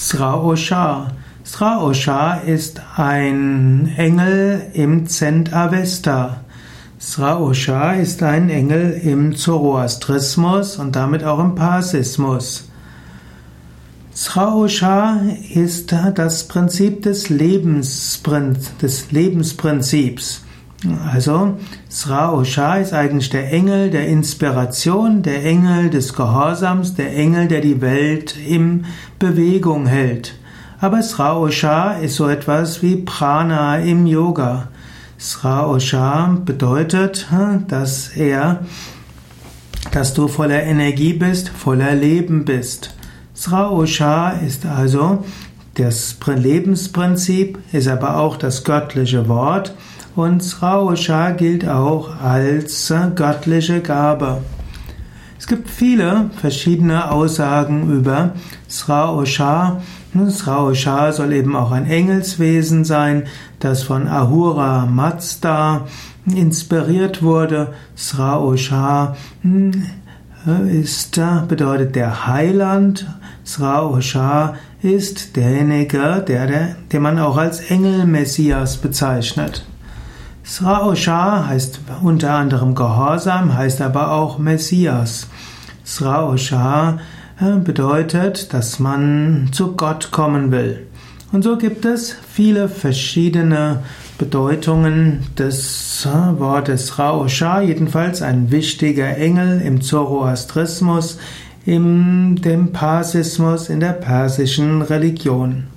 Sraosha. Sraosha ist ein Engel im Zend-Avesta. Sraosha ist ein Engel im Zoroastrismus und damit auch im Parsismus. Sraosha ist das Prinzip des, Lebensprinz, des Lebensprinzips. Also, Sraosha ist eigentlich der Engel der Inspiration, der Engel des Gehorsams, der Engel, der die Welt in Bewegung hält. Aber Sraosha ist so etwas wie Prana im Yoga. Sraosha bedeutet, hm, dass er, dass du voller Energie bist, voller Leben bist. Sraosha ist also das Lebensprinzip, ist aber auch das göttliche Wort und Sraosha gilt auch als göttliche Gabe. Es gibt viele verschiedene Aussagen über Sraosha. Sraosha soll eben auch ein Engelswesen sein, das von Ahura Mazda inspiriert wurde. Sraosha hm, ist, bedeutet der Heiland. Sraosha ist derjenige, der, der, den man auch als Engel Messias bezeichnet. Sraosha heißt unter anderem Gehorsam, heißt aber auch Messias. Sraosha äh, bedeutet, dass man zu Gott kommen will. Und so gibt es viele verschiedene Bedeutungen des äh, Wortes Raosha, jedenfalls ein wichtiger Engel im Zoroastrismus, im Parsismus, in der persischen Religion.